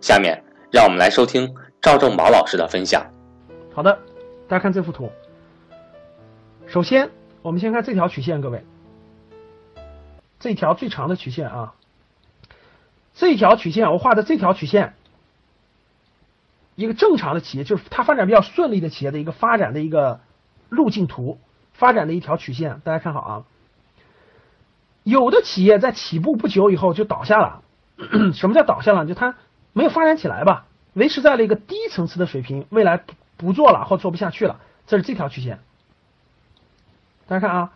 下面让我们来收听赵正宝老师的分享。好的，大家看这幅图。首先，我们先看这条曲线，各位，这条最长的曲线啊，这条曲线我画的这条曲线，一个正常的企业就是它发展比较顺利的企业的一个发展的一个路径图，发展的一条曲线，大家看好啊。有的企业在起步不久以后就倒下了，什么叫倒下了？就它。没有发展起来吧，维持在了一个低层次的水平，未来不不做了或做不下去了，这是这条曲线。大家看啊，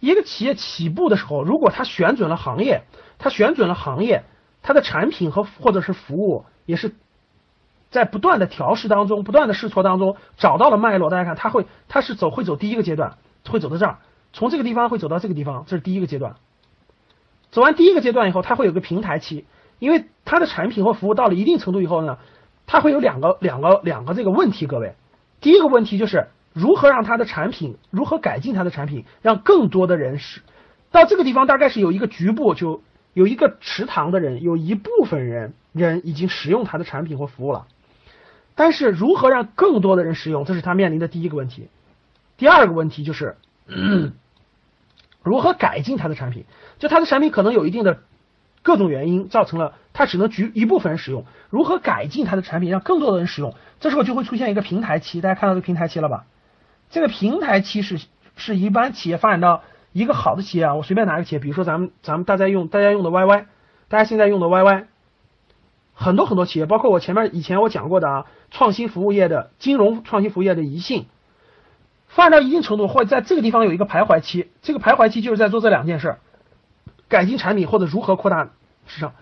一个企业起步的时候，如果它选准了行业，它选准了行业，它的产品和或者是服务也是在不断的调试当中，不断的试错当中找到了脉络。大家看，它会它是走会走第一个阶段，会走到这儿，从这个地方会走到这个地方，这是第一个阶段。走完第一个阶段以后，它会有个平台期。因为它的产品或服务到了一定程度以后呢，它会有两个两个两个这个问题，各位，第一个问题就是如何让它的产品如何改进它的产品，让更多的人使到这个地方大概是有一个局部就有一个池塘的人，有一部分人人已经使用它的产品或服务了，但是如何让更多的人使用，这是他面临的第一个问题。第二个问题就是 如何改进它的产品，就它的产品可能有一定的。各种原因造成了它只能局一部分人使用，如何改进它的产品，让更多的人使用？这时候就会出现一个平台期，大家看到这个平台期了吧？这个平台期是是一般企业发展到一个好的企业啊，我随便拿个企业，比如说咱们咱们大家用大家用的 YY，大家现在用的 YY，很多很多企业，包括我前面以前我讲过的啊，创新服务业的金融创新服务业的宜信，发展到一定程度或者在这个地方有一个徘徊期，这个徘徊期就是在做这两件事儿。改进产品或者如何扩大市场，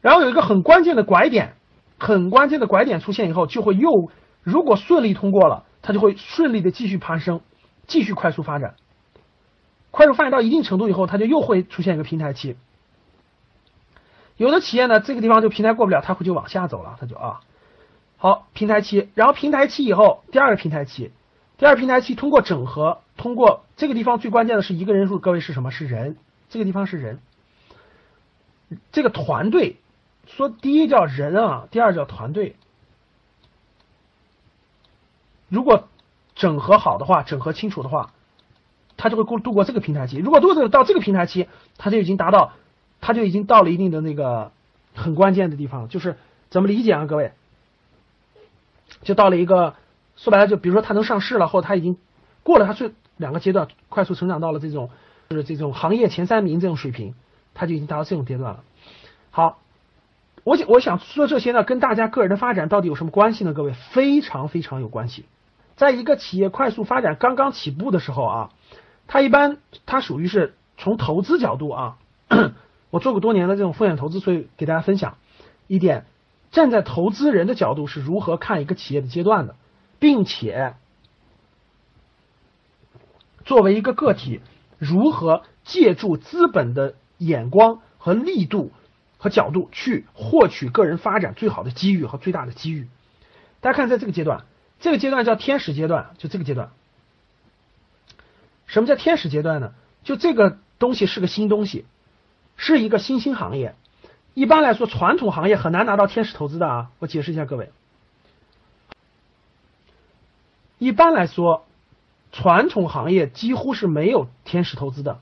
然后有一个很关键的拐点，很关键的拐点出现以后，就会又如果顺利通过了，它就会顺利的继续攀升，继续快速发展。快速发展到一定程度以后，它就又会出现一个平台期。有的企业呢，这个地方就平台过不了，它会就往下走了，它就啊，好平台期，然后平台期以后，第二个平台期，第二平台期通过整合，通过这个地方最关键的是一个人数，各位是什么？是人，这个地方是人。这个团队说，第一叫人啊，第二叫团队。如果整合好的话，整合清楚的话，他就会过度过这个平台期。如果度过到这个平台期，他就已经达到，他就已经到了一定的那个很关键的地方，就是怎么理解啊，各位？就到了一个说白了，就比如说他能上市了，或者他已经过了他最两个阶段，快速成长到了这种就是这种行业前三名这种水平。他就已经达到这种阶段了。好，我想我想说这些呢，跟大家个人的发展到底有什么关系呢？各位，非常非常有关系。在一个企业快速发展刚刚起步的时候啊，它一般它属于是从投资角度啊，我做过多年的这种风险投资，所以给大家分享一点，站在投资人的角度是如何看一个企业的阶段的，并且作为一个个体，如何借助资本的。眼光和力度和角度去获取个人发展最好的机遇和最大的机遇。大家看，在这个阶段，这个阶段叫天使阶段，就这个阶段。什么叫天使阶段呢？就这个东西是个新东西，是一个新兴行业。一般来说，传统行业很难拿到天使投资的啊。我解释一下各位。一般来说，传统行业几乎是没有天使投资的。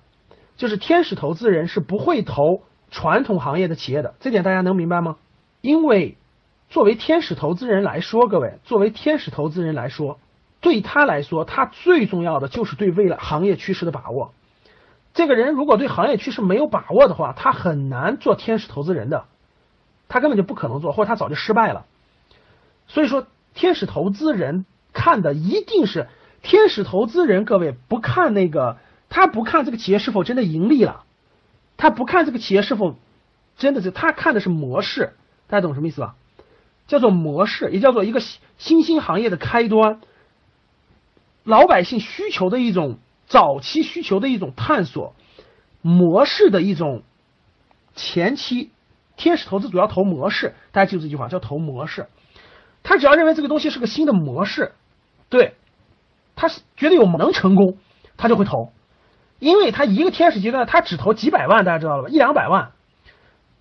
就是天使投资人是不会投传统行业的企业的，这点大家能明白吗？因为作为天使投资人来说，各位，作为天使投资人来说，对他来说，他最重要的就是对未来行业趋势的把握。这个人如果对行业趋势没有把握的话，他很难做天使投资人的，他根本就不可能做，或者他早就失败了。所以说，天使投资人看的一定是天使投资人，各位不看那个，他不看这个企业是否真的盈利了，他不看这个企业是否真的是，他看的是模式，大家懂什么意思吧？叫做模式，也叫做一个新兴行业的开端，老百姓需求的一种早期需求的一种探索，模式的一种前期。天使投资主要投模式，大家记住这句话，叫投模式。他只要认为这个东西是个新的模式，对，他是觉得有能成功，他就会投，因为他一个天使阶段他只投几百万，大家知道了吧？一两百万，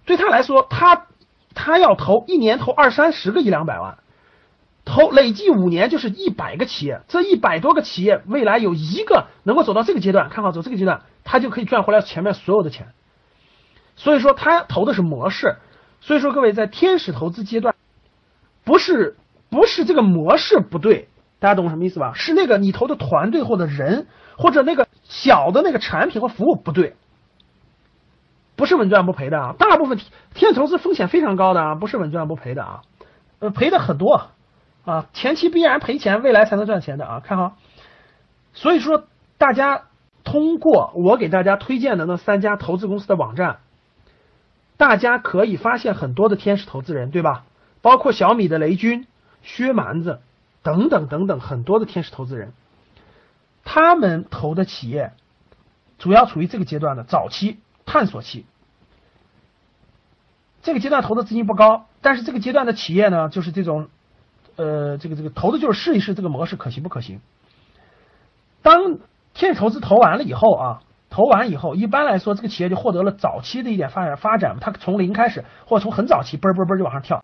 对他来说，他他要投一年投二三十个一两百万，投累计五年就是一百个企业，这一百多个企业未来有一个能够走到这个阶段，看好走这个阶段，他就可以赚回来前面所有的钱。所以说他投的是模式，所以说各位在天使投资阶段。不是不是这个模式不对，大家懂什么意思吧？是那个你投的团队或者人或者那个小的那个产品和服务不对，不是稳赚不赔的啊！大部分天使投资风险非常高的啊，不是稳赚不赔的啊，呃，赔的很多啊，前期必然赔钱，未来才能赚钱的啊！看好，所以说大家通过我给大家推荐的那三家投资公司的网站，大家可以发现很多的天使投资人，对吧？包括小米的雷军、薛蛮子等等等等很多的天使投资人，他们投的企业主要处于这个阶段的早期探索期。这个阶段投的资金不高，但是这个阶段的企业呢，就是这种，呃，这个这个投的就是试一试这个模式可行不可行。当天使投资投完了以后啊，投完以后，一般来说这个企业就获得了早期的一点发展发展，它从零开始，或者从很早期嘣嘣嘣就往上跳。